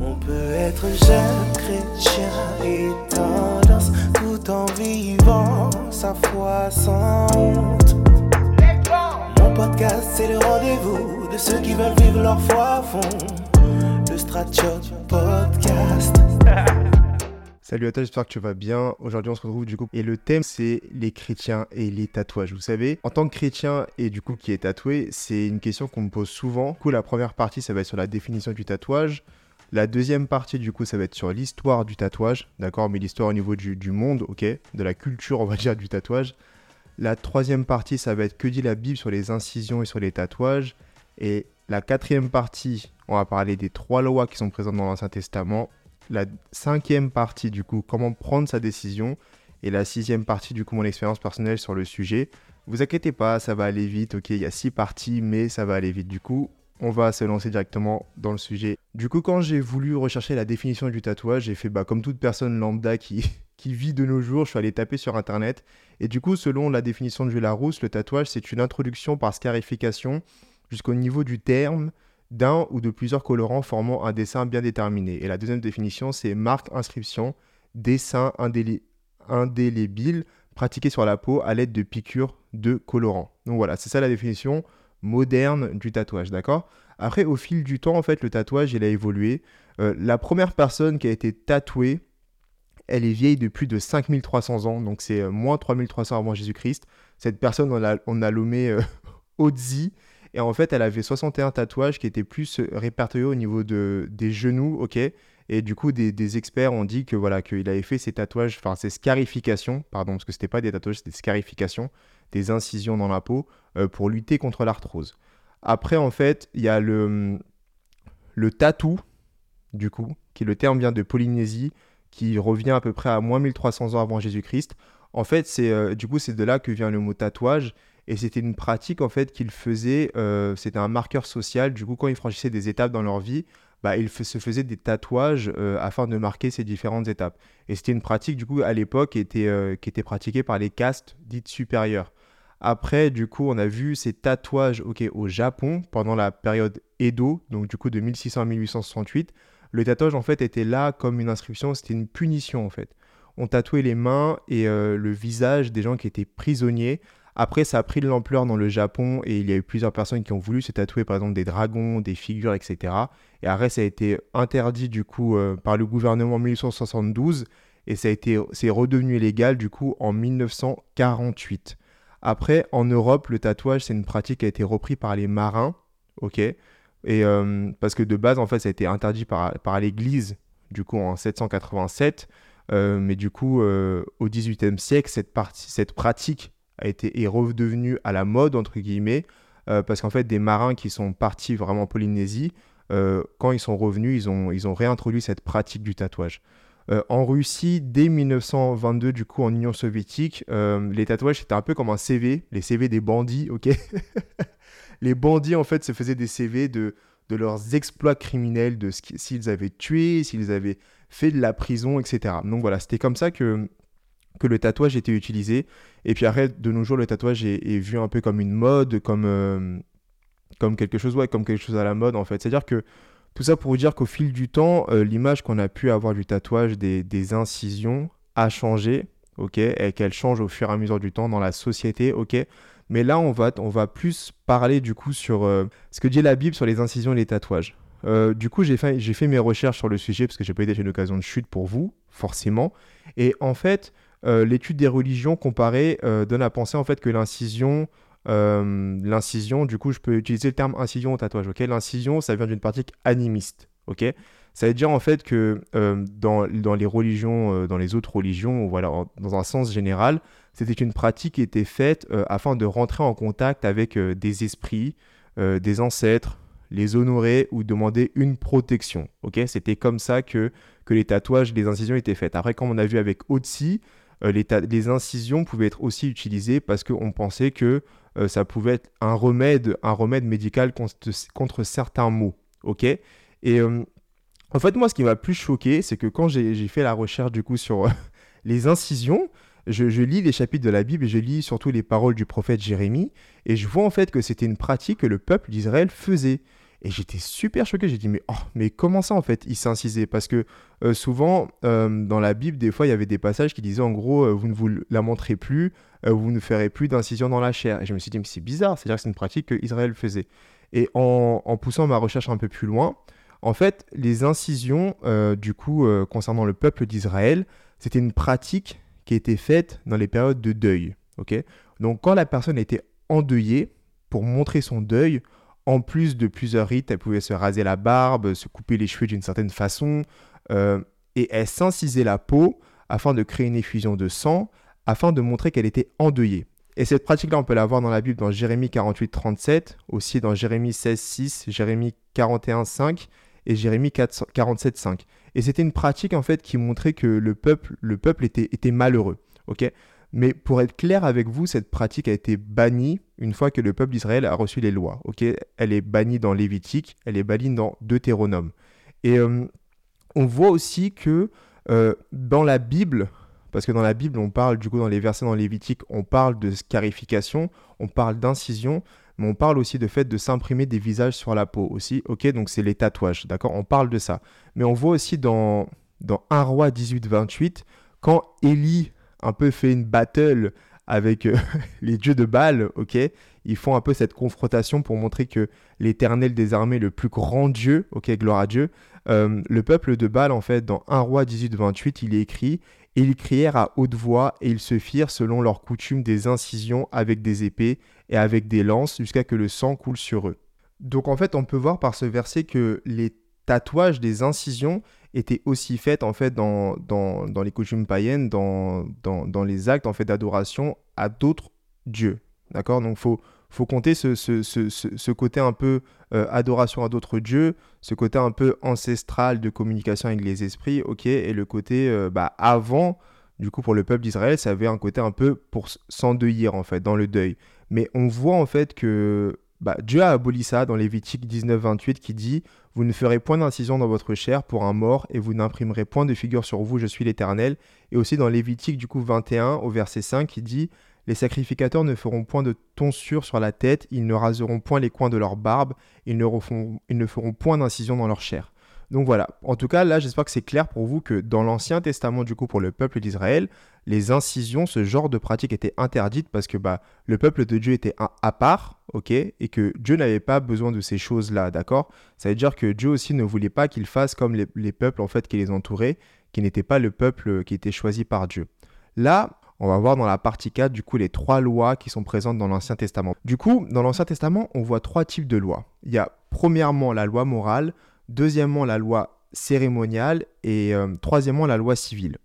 On peut être jeune chrétien et tendance tout en vivant sa foi sans honte. Mon podcast, c'est le rendez-vous de ceux qui veulent vivre leur foi à fond. Le Stratchot Podcast. Salut à toi, j'espère que tu vas bien. Aujourd'hui, on se retrouve du coup. Et le thème, c'est les chrétiens et les tatouages. Vous savez, en tant que chrétien et du coup qui est tatoué, c'est une question qu'on me pose souvent. Du coup, la première partie, ça va être sur la définition du tatouage. La deuxième partie, du coup, ça va être sur l'histoire du tatouage. D'accord Mais l'histoire au niveau du, monde, ok De la culture, on va dire, du tatouage. La troisième partie, ça va être que dit la Bible sur les incisions et sur les tatouages. Et la quatrième partie, on va parler des trois lois qui sont présentes dans l'Ancien Testament la cinquième partie, du coup, comment prendre sa décision. Et la sixième partie, du coup, mon expérience personnelle sur le sujet. Vous inquiétez pas, ça va aller vite, ok, il y a six parties, mais ça va aller vite. Du coup, on va se lancer directement dans le sujet. Du coup, quand j'ai voulu rechercher la définition du tatouage, j'ai fait bah, comme toute personne lambda qui, vit de nos jours, je suis allé taper sur internet. Et du coup, selon la définition de Larousse, le tatouage, c'est une introduction par scarification jusqu'au niveau du terme d'un ou de plusieurs colorants formant un dessin bien déterminé. Et la deuxième définition, c'est marque, inscription, dessin indélébile pratiqué sur la peau à l'aide de piqûres de colorants. Donc voilà, c'est ça la définition moderne du tatouage, d'accord? Après, au fil du temps, en fait, le tatouage, il a évolué. Euh, la première personne qui a été tatouée, elle est vieille de plus de 5300 ans, donc c'est euh, moins 3300 avant Jésus-Christ. Cette personne, on a, on a nommé euh, et en fait, elle avait 61 tatouages qui étaient plus euh, répertoriés au niveau de, des genoux, ok Et du coup, des, experts ont dit que voilà qu'il avait fait ces tatouages, enfin ces scarifications, pardon, parce que c'était pas des tatouages, c'était des scarifications, des incisions dans la peau euh, pour lutter contre l'arthrose. Après, en fait, il y a le, le tatou, du coup, qui le terme vient de Polynésie, qui revient à peu près à moins 1300 ans avant Jésus-Christ. En fait, c'est euh, du coup, c'est de là que vient le mot tatouage. Et c'était une pratique en fait qu'ils faisaient, euh, c'était un marqueur social. Du coup, quand ils franchissaient des étapes dans leur vie, bah, ils se faisaient des tatouages euh, afin de marquer ces différentes étapes. Et c'était une pratique du coup à l'époque qui était, euh, pratiquée par les castes dites supérieures. Après, du coup, on a vu ces tatouages au Japon pendant la période Edo, donc du coup de 1600 à 1868. Le tatouage en fait était là comme une inscription, c'était une punition en fait. On tatouait les mains et le visage des gens qui étaient prisonniers après, ça a pris de l'ampleur dans le Japon et il y a eu plusieurs personnes qui ont voulu se tatouer par exemple des dragons, des figures, etc. Et après, ça a été interdit du coup euh, par le gouvernement en 1872 et ça a été, c'est redevenu légal du coup en 1948. Après, en Europe, le tatouage, c'est une pratique qui a été reprise par les marins, ok? Et euh, parce que de base, en fait, ça a été interdit par, par l'Église, du coup, en 787. Euh, mais du coup, au XVIIIe siècle, cette, cette pratique a été, est redevenu à la mode, entre guillemets, euh, parce qu'en fait, des marins qui sont partis vraiment en Polynésie, euh, quand ils sont revenus, ils ont, ils ont réintroduit cette pratique du tatouage. Euh, en Russie, dès 1922, du coup, en Union soviétique, les tatouages, c'était un peu comme un CV, les CV des bandits, ok? Les bandits, en fait, se faisaient des CV de, de leurs exploits criminels, de s'ils avaient tué, s'ils avaient fait de la prison, etc. Donc voilà, c'était comme ça que que le tatouage était utilisé. Et puis après, de nos jours, le tatouage est, vu un peu comme une mode, comme, euh, comme quelque chose, ouais, comme quelque chose à la mode en fait. C'est-à-dire que tout ça pour vous dire qu'au fil du temps, euh, l'image qu'on a pu avoir du tatouage, des, incisions, a changé, ok, et qu'elle change au fur et à mesure du temps dans la société, ok. Mais là, on va, on va plus parler du coup sur euh, ce que dit la Bible sur les incisions et les tatouages. du coup, j'ai fait, fait mes recherches sur le sujet parce que j'ai pas été une occasion de chute pour vous, forcément. Et en fait, l'étude des religions comparées euh, donne à penser en fait que l'incision, euh, l'incision, du coup, je peux utiliser le terme incision au tatouage. Ok, l'incision, ça vient d'une pratique animiste. Ok, ça veut dire en fait que dans, dans, les religions, dans les autres religions, voilà, dans un sens général, c'était une pratique qui était faite afin de rentrer en contact avec des esprits, des ancêtres, les honorer ou demander une protection. Ok, c'était comme ça que, que les tatouages, les incisions étaient faites. Après, comme on a vu avec Otsi, euh, les, incisions pouvaient être aussi utilisées parce qu'on pensait que euh, ça pouvait être un remède, un remède médical contre, certains maux. Ok? Et euh, en fait, moi, ce qui m'a plus choqué, c'est que quand j'ai fait la recherche du coup sur les incisions, je, lis les chapitres de la Bible et je lis surtout les paroles du prophète Jérémie, et je vois en fait que c'était une pratique que le peuple d'Israël faisait. Et j'étais super choqué. J'ai dit, mais, oh, mais comment ça en fait il s'incisait Parce que euh, souvent, euh, dans la Bible, des fois, il y avait des passages qui disaient en gros, euh, vous ne vous la montrez plus, vous ne ferez plus d'incision dans la chair. Et je me suis dit, mais c'est bizarre, c'est-à-dire que c'est une pratique que Israël faisait. Et en, en, poussant ma recherche un peu plus loin, en fait, les incisions, du coup, concernant le peuple d'Israël, c'était une pratique qui était faite dans les périodes de deuil. ok? Donc, quand la personne était endeuillée, pour montrer son deuil, en plus de plusieurs rites, elle pouvait se raser la barbe, se couper les cheveux d'une certaine façon, euh, et elle s'incisait la peau afin de créer une effusion de sang, afin de montrer qu'elle était endeuillée. Et cette pratique-là, on peut la voir dans la Bible dans Jérémie 48, 37, aussi dans Jérémie 16, 6, Jérémie 41, 5 et Jérémie 47, 5. Et c'était une pratique en fait qui montrait que le peuple, le peuple était, était malheureux. ok? Mais pour être clair avec vous, cette pratique a été bannie une fois que le peuple d'Israël a reçu les lois. Ok, elle est bannie dans Lévitique, elle est bannie dans Deutéronome. Et euh, on voit aussi que euh, dans la Bible, parce que dans la Bible, on parle du coup dans les versets dans Lévitique, on parle de scarification, on parle d'incision, mais on parle aussi de fait de s'imprimer des visages sur la peau aussi. Ok, donc c'est les tatouages, d'accord? On parle de ça. Mais on voit aussi dans, dans 1 roi 18-28, quand Élie un peu fait une battle avec euh, les dieux de Baal, ok? Ils font un peu cette confrontation pour montrer que l'éternel des armées, le plus grand Dieu, ok, gloire à Dieu, euh, le peuple de Baal, en fait, dans 1 roi 18-28, il est écrit Et ils crièrent à haute voix, et ils se firent, selon leur coutume, des incisions avec des épées et avec des lances, jusqu'à que le sang coule sur eux. Donc, en fait, on peut voir par ce verset que les tatouages des incisions était aussi faite en fait dans, dans, dans les coutumes païennes, dans, dans, dans, les actes en fait d'adoration à d'autres dieux. D'accord? Donc faut faut compter ce, ce, ce, ce côté un peu euh, adoration à d'autres dieux, ce côté un peu ancestral de communication avec les esprits, ok, et le côté euh, bah, avant, du coup pour le peuple d'Israël, ça avait un côté un peu pour s'endeuillir en fait, dans le deuil. Mais on voit en fait que bah, Dieu a aboli ça dans Lévitique 19-28 qui dit Vous ne ferez point d'incision dans votre chair pour un mort et vous n'imprimerez point de figure sur vous, je suis l'Éternel. Et aussi dans Lévitique du coup 21 au verset 5 qui dit Les sacrificateurs ne feront point de tonsure sur la tête, ils ne raseront point les coins de leur barbe, ils ne, ils ne feront point d'incision dans leur chair. Donc voilà, en tout cas là j'espère que c'est clair pour vous que dans l'Ancien Testament du coup pour le peuple d'Israël, les incisions, ce genre de pratique était interdite parce que bah, le peuple de Dieu était à part, ok, et que Dieu n'avait pas besoin de ces choses-là, d'accord? Ça veut dire que Dieu aussi ne voulait pas qu'ils fassent comme les, peuples en fait qui les entouraient, qui n'étaient pas le peuple qui était choisi par Dieu. Là, on va voir dans la partie 4 du coup les trois lois qui sont présentes dans l'Ancien Testament. Du coup, dans l'Ancien Testament, on voit trois types de lois. Il y a premièrement la loi morale, deuxièmement la loi cérémoniale et euh, troisièmement la loi civile.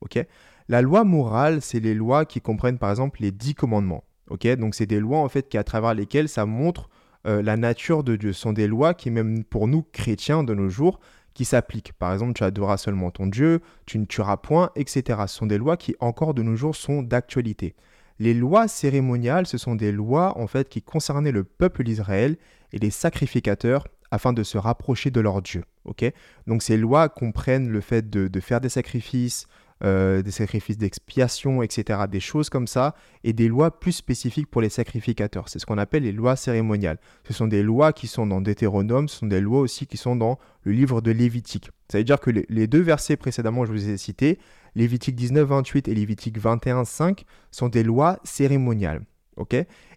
la loi morale, c'est les lois qui comprennent par exemple les dix commandements. ok? Donc c'est des lois en fait à travers lesquelles ça montre euh, la nature de Dieu. Ce sont des lois qui même pour nous chrétiens de nos jours qui s'appliquent. Par exemple, tu adoreras seulement ton Dieu, tu ne tueras point, etc. Ce sont des lois qui encore de nos jours sont d'actualité. Les lois cérémoniales, ce sont des lois en fait qui concernaient le peuple d'Israël et les sacrificateurs afin de se rapprocher de leur Dieu. Donc ces lois comprennent le fait de, faire des sacrifices, euh, des sacrifices d'expiation, etc., des choses comme ça, et des lois plus spécifiques pour les sacrificateurs. C'est ce qu'on appelle les lois cérémoniales. Ce sont des lois qui sont dans Deutéronome, ce sont des lois aussi qui sont dans le livre de Lévitique. Ça veut dire que les deux versets précédemment que je vous ai cités, Lévitique 19, 28 et Lévitique 21, 5, sont des lois cérémoniales.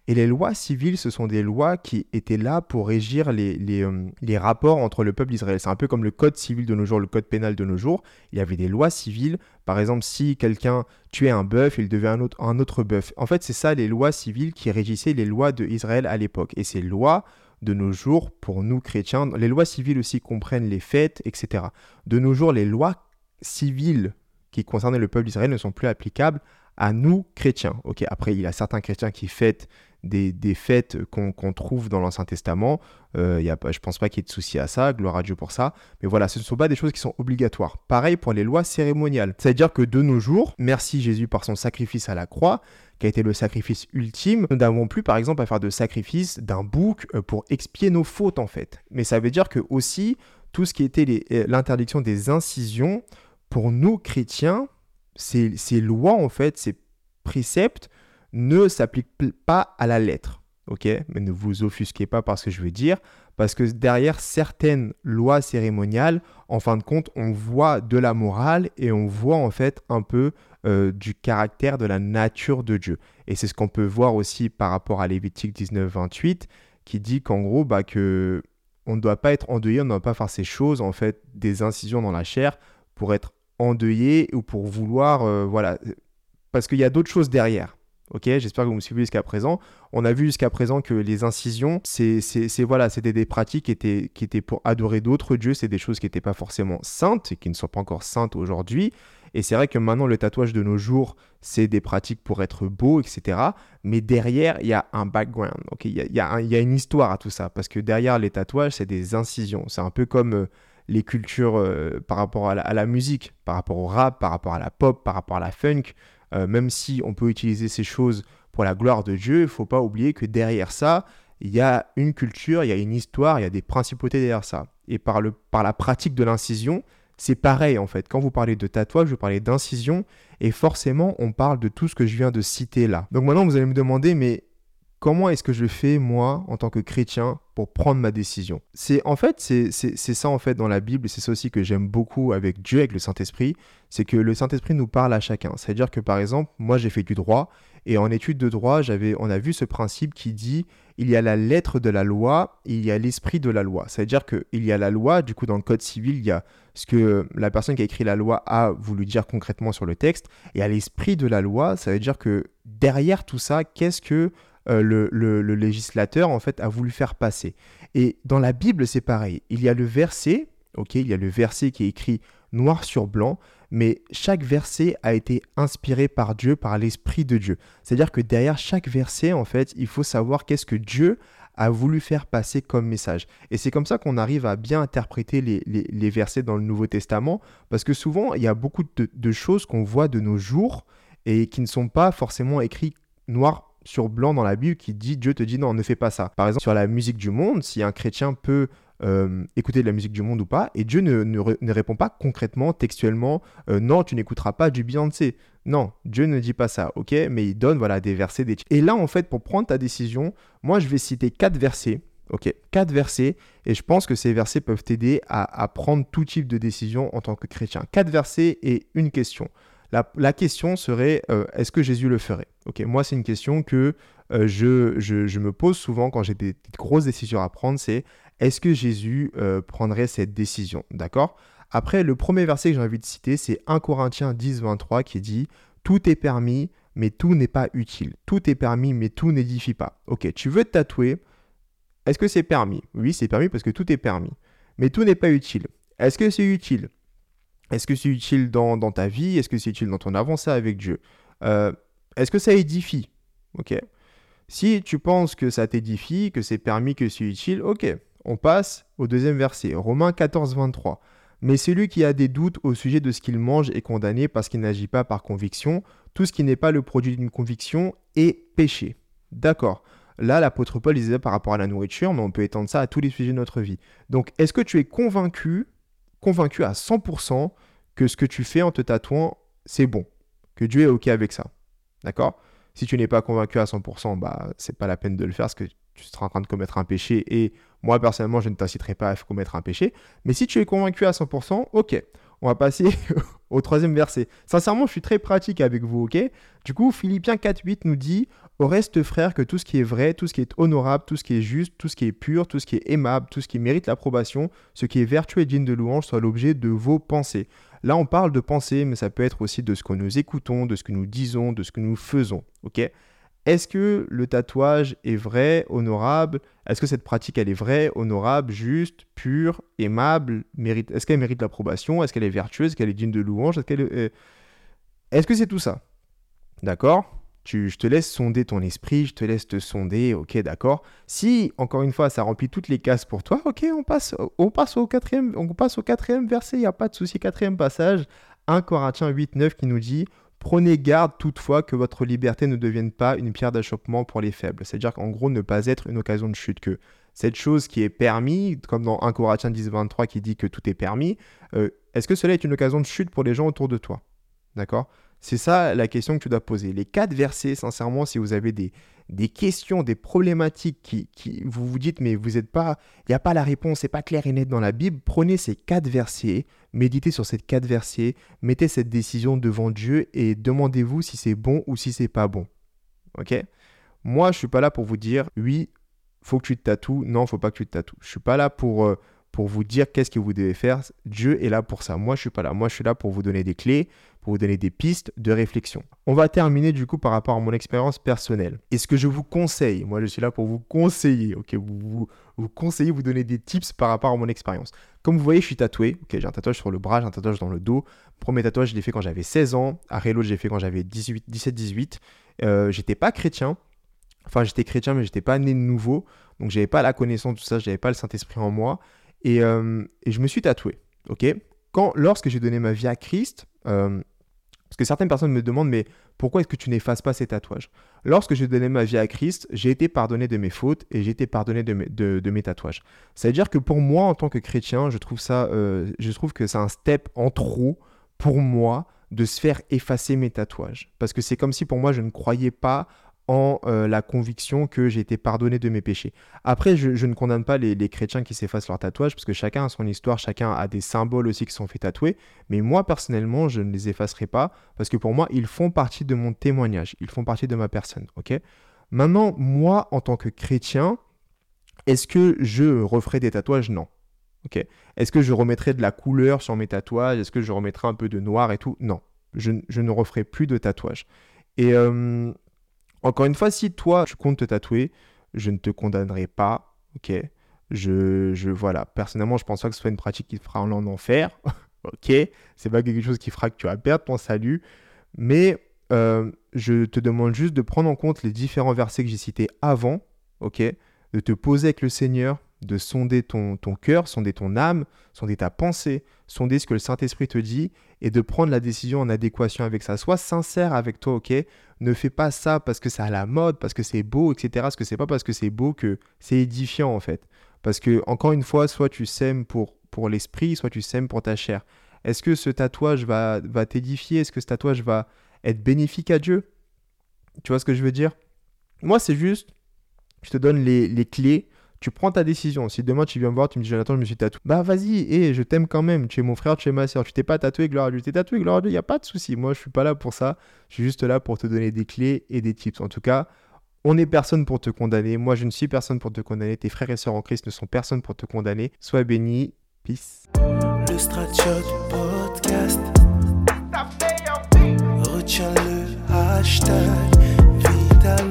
Et les lois civiles, ce sont des lois qui étaient là pour régir les, les, euh, rapports entre le peuple d'Israël. C'est un peu comme le code civil de nos jours, le code pénal de nos jours. Il y avait des lois civiles. Par exemple, si quelqu'un tuait un bœuf, il devait un autre, un autre bœuf. En fait, c'est ça les lois civiles qui régissaient les lois d'Israël à l'époque. Et ces lois de nos jours, pour nous chrétiens, les lois civiles aussi comprennent les fêtes, etc. De nos jours, les lois civiles qui concernaient le peuple d'Israël ne sont plus applicables à nous chrétiens. Ok, après il y a certains chrétiens qui fêtent des, fêtes qu'on trouve dans l'Ancien Testament. Euh, y a, je pense pas qu'il y ait de souci à ça, gloire à Dieu pour ça. Mais voilà, ce ne sont pas des choses qui sont obligatoires. Pareil pour les lois cérémoniales. C'est-à-dire que de nos jours, merci Jésus par son sacrifice à la croix, qui a été le sacrifice ultime, nous n'avons plus par exemple à faire de sacrifice d'un bouc euh, pour expier nos fautes en fait. Mais ça veut dire que aussi tout ce qui était euh, l'interdiction des incisions, pour nous chrétiens, ces, lois, en fait, ces préceptes ne s'appliquent pas à la lettre. Ok? Mais ne vous offusquez pas par ce que je veux dire, parce que derrière certaines lois cérémoniales, en fin de compte, on voit de la morale et on voit en fait un peu euh, du caractère, de la nature de Dieu. Et c'est ce qu'on peut voir aussi par rapport à Lévitique 19, 28, qui dit qu'en gros, bah, que on ne doit pas être endeuillé, on ne doit pas faire ces choses, en fait, des incisions dans la chair pour être endeuillé ou pour vouloir, euh, voilà, parce qu'il y a d'autres choses derrière. Ok, j'espère que vous me suivez jusqu'à présent. On a vu jusqu'à présent que les incisions, c'est voilà, c'était des pratiques qui étaient, qui étaient pour adorer d'autres dieux. C'est des choses qui n'étaient pas forcément saintes et qui ne sont pas encore saintes aujourd'hui. Et c'est vrai que maintenant, le tatouage de nos jours, c'est des pratiques pour être beau, etc. Mais derrière, il y a un background. il, y a, y a, une histoire à tout ça. Parce que derrière les tatouages, c'est des incisions. C'est un peu comme euh, les cultures euh, par rapport à la, musique, par rapport au rap, par rapport à la pop, par rapport à la funk. Euh, même si on peut utiliser ces choses pour la gloire de Dieu, il faut pas oublier que derrière ça, il y a une culture, il y a une histoire, il y a des principautés derrière ça. Et par, le, par la pratique de l'incision, c'est pareil en fait. Quand vous parlez de tatouage, je parlais d'incision et forcément on parle de tout ce que je viens de citer là. Donc maintenant vous allez me demander mais comment est-ce que je fais moi en tant que chrétien pour prendre ma décision? C'est en fait c'est ça en fait dans la Bible c'est ça aussi que j'aime beaucoup avec Dieu avec le Saint-Esprit, c'est que le Saint-Esprit nous parle à chacun. C'est-à-dire que par exemple, moi j'ai fait du droit et en études de droit, j'avais on a vu ce principe qui dit il y a la lettre de la loi, il y a l'esprit de la loi. C'est-à-dire qu'il y a la loi, du coup dans le code civil, il y a ce que la personne qui a écrit la loi a voulu dire concrètement sur le texte, et à l'esprit de la loi, ça veut dire que derrière tout ça, qu'est-ce que euh, le, législateur en fait a voulu faire passer Et dans la Bible, c'est pareil. Il y a le verset, ok, il y a le verset qui est écrit noir sur blanc, mais chaque verset a été inspiré par Dieu, par l'Esprit de Dieu. C'est-à-dire que derrière chaque verset, en fait, il faut savoir qu'est-ce que Dieu a voulu faire passer comme message. Et c'est comme ça qu'on arrive à bien interpréter les, versets dans le Nouveau Testament, parce que souvent, il y a beaucoup de, choses qu'on voit de nos jours et qui ne sont pas forcément écrites noir sur blanc dans la Bible qui dit Dieu te dit non, ne fais pas ça. Par exemple, sur la musique du monde, si un chrétien peut euh, écouter de la musique du monde ou pas, et Dieu ne, ne, répond pas concrètement, textuellement, euh, non, tu n'écouteras pas du Beyoncé. Non, Dieu ne dit pas ça, ok Mais il donne voilà des versets. Et là, en fait, pour prendre ta décision, moi, je vais citer quatre versets, ok Quatre versets, et je pense que ces versets peuvent t'aider à, prendre tout type de décision en tant que chrétien. Quatre versets et une question. La, question serait, euh, est-ce que Jésus le ferait? Ok, moi, c'est une question que je, je, me pose souvent quand j'ai des, des grosses décisions à prendre, c'est est-ce que Jésus euh, prendrait cette décision? D'accord? Après, le premier verset que j'ai envie de citer, c'est 1 Corinthiens 10, 23 qui dit Tout est permis, mais tout n'est pas utile. Tout est permis, mais tout n'édifie pas. Ok, tu veux te tatouer Est-ce que c'est permis? Oui, c'est permis parce que tout est permis. Mais tout n'est pas utile. Est-ce que c'est utile? Est-ce que c'est utile dans, ta vie? Est-ce que c'est utile dans ton avancée avec Dieu? Euh, Est-ce que ça édifie? Ok. Si tu penses que ça t'édifie, que c'est permis, que c'est utile, ok, on passe au deuxième verset, Romains 14, 23. Mais celui qui a des doutes au sujet de ce qu'il mange est condamné parce qu'il n'agit pas par conviction. Tout ce qui n'est pas le produit d'une conviction est péché. D'accord. Là, l'apôtre Paul disait par rapport à la nourriture, mais on peut étendre ça à tous les sujets de notre vie. Donc, est-ce que tu es convaincu, convaincu à 100% que ce que tu fais en te tatouant, c'est bon Que Dieu est OK avec ça. D'accord? Si tu n'es pas convaincu à 100%, bah, c'est pas la peine de le faire parce que tu seras en train de commettre un péché et moi personnellement je ne t'inciterai pas à commettre un péché. Mais si tu es convaincu à 100%, ok, on va passer au troisième verset. Sincèrement, je suis très pratique avec vous, ok? Du coup, Philippiens 4.8 nous dit Au reste, frère, que tout ce qui est vrai, tout ce qui est honorable, tout ce qui est juste, tout ce qui est pur, tout ce qui est aimable, tout ce qui mérite l'approbation, ce qui est vertueux et digne de louange soit l'objet de vos pensées. Là, on parle de pensée, mais ça peut être aussi de ce que nous écoutons, de ce que nous disons, de ce que nous faisons, ok? Est-ce que le tatouage est vrai, honorable? Est-ce que cette pratique, elle est vraie, honorable, juste, pure, aimable mérite... Est-ce qu'elle mérite l'approbation? Est-ce qu'elle est vertueuse? Est-ce qu'elle est digne de louange? Est-ce est... que c'est tout ça? D'accord? Je te laisse sonder ton esprit, je te laisse te sonder, ok, d'accord? Si, encore une fois, ça remplit toutes les cases pour toi, ok, on passe, on passe, au, quatrième, on passe au quatrième verset, il n'y a pas de souci, quatrième passage, 1 Corinthiens 8, 9 qui nous dit Prenez garde toutefois que votre liberté ne devienne pas une pierre d'achoppement pour les faibles. C'est-à-dire qu'en gros, ne pas être une occasion de chute. Que cette chose qui est permis, comme dans 1 Corinthiens 10, 23 qui dit que tout est permis, euh, est-ce que cela est une occasion de chute pour les gens autour de toi? D'accord? C'est ça la question que tu dois poser. Les quatre versets, sincèrement, si vous avez des, des questions, des problématiques qui, qui vous vous dites mais vous n'êtes pas, il n'y a pas la réponse, c'est pas clair et net dans la Bible, prenez ces quatre versets, méditez sur ces quatre versets, mettez cette décision devant Dieu et demandez-vous si c'est bon ou si c'est pas bon. Ok? Moi, je suis pas là pour vous dire oui, faut que tu te tatoues, non, faut pas que tu te tatoues. Je suis pas là pour euh, pour vous dire qu'est-ce que vous devez faire. Dieu est là pour ça. Moi, je suis pas là. Moi, je suis là pour vous donner des clés, pour vous donner des pistes de réflexion. On va terminer du coup par rapport à mon expérience personnelle. Et ce que je vous conseille, moi, je suis là pour vous conseiller, ok, vous, vous, vous conseiller, vous donner des tips par rapport à mon expérience. Comme vous voyez, je suis tatoué. Ok, j'ai un tatouage sur le bras, j'ai un tatouage dans le dos. Premier tatouage, je l'ai fait quand j'avais 16 ans. À Rélo, je l'ai fait quand j'avais 17-18. Euh, j'étais pas chrétien. Enfin, j'étais chrétien, mais j'étais pas né de nouveau. Donc, j'avais pas la connaissance tout ça, j'avais pas le Saint-Esprit en moi. Euh, et, je me suis tatoué. Ok? Quand, lorsque j'ai donné ma vie à Christ, euh, parce que certaines personnes me demandent, mais pourquoi est-ce que tu n'effaces pas ces tatouages? Lorsque j'ai donné ma vie à Christ, j'ai été pardonné de mes fautes et j'ai été pardonné de mes, tatouages. Ça veut dire que pour moi, en tant que chrétien, je trouve, ça, euh, je trouve que c'est un step en trop pour moi de se faire effacer mes tatouages. Parce que c'est comme si pour moi, je ne croyais pas en euh, la conviction que j'ai été pardonné de mes péchés. Après, je, ne condamne pas les, chrétiens qui s'effacent leurs tatouages, parce que chacun a son histoire, chacun a des symboles aussi qui sont fait tatouer, mais moi personnellement, je ne les effacerai pas, parce que pour moi, ils font partie de mon témoignage, ils font partie de ma personne, ok? Maintenant, moi, en tant que chrétien, est-ce que je referai des tatouages? Non. Est-ce que je remettrai de la couleur sur mes tatouages? Est-ce que je remettrai un peu de noir et tout? Non. Je, ne referai plus de tatouages. Et euh, encore une fois, si toi, tu comptes te tatouer, je ne te condamnerai pas, ok? Je, je, voilà, personnellement, je pense pas que ce soit une pratique qui te fera en enfer, ok? C'est pas quelque chose qui fera que tu vas perdre ton salut, mais euh, je te demande juste de prendre en compte les différents versets que j'ai cités avant, ok? De te poser avec le Seigneur, de sonder ton, ton cœur, sonder ton âme, sonder ta pensée, sonder ce que le Saint-Esprit te dit et de prendre la décision en adéquation avec ça. Sois sincère avec toi, ok? Ne fais pas ça parce que c'est à la mode, parce que c'est beau, etc. Parce que c'est pas parce que c'est beau que c'est édifiant en fait. Parce que, encore une fois, soit tu sèmes pour, pour l'esprit, soit tu sèmes pour ta chair. Est-ce que ce tatouage va, va t'édifier? Est-ce que ce tatouage va être bénéfique à Dieu? Tu vois ce que je veux dire? Moi, c'est juste, je te donne les, les clés tu prends ta décision. Si demain tu viens me voir, tu me dis Jonathan, je me suis tatoué. Bah vas-y, et je t'aime quand même. Tu es mon frère, tu es ma soeur. Tu t'es pas tatoué, gloire à Dieu. T'es tatoué, gloire à Dieu. Il n'y a pas de souci. Moi, je suis pas là pour ça. Je suis juste là pour te donner des clés et des tips. En tout cas, on n'est personne pour te condamner. Moi, je ne suis personne pour te condamner. Tes frères et sœurs en Christ ne sont personne pour te condamner. Sois béni. Peace. Le podcast. Retiens le hashtag vital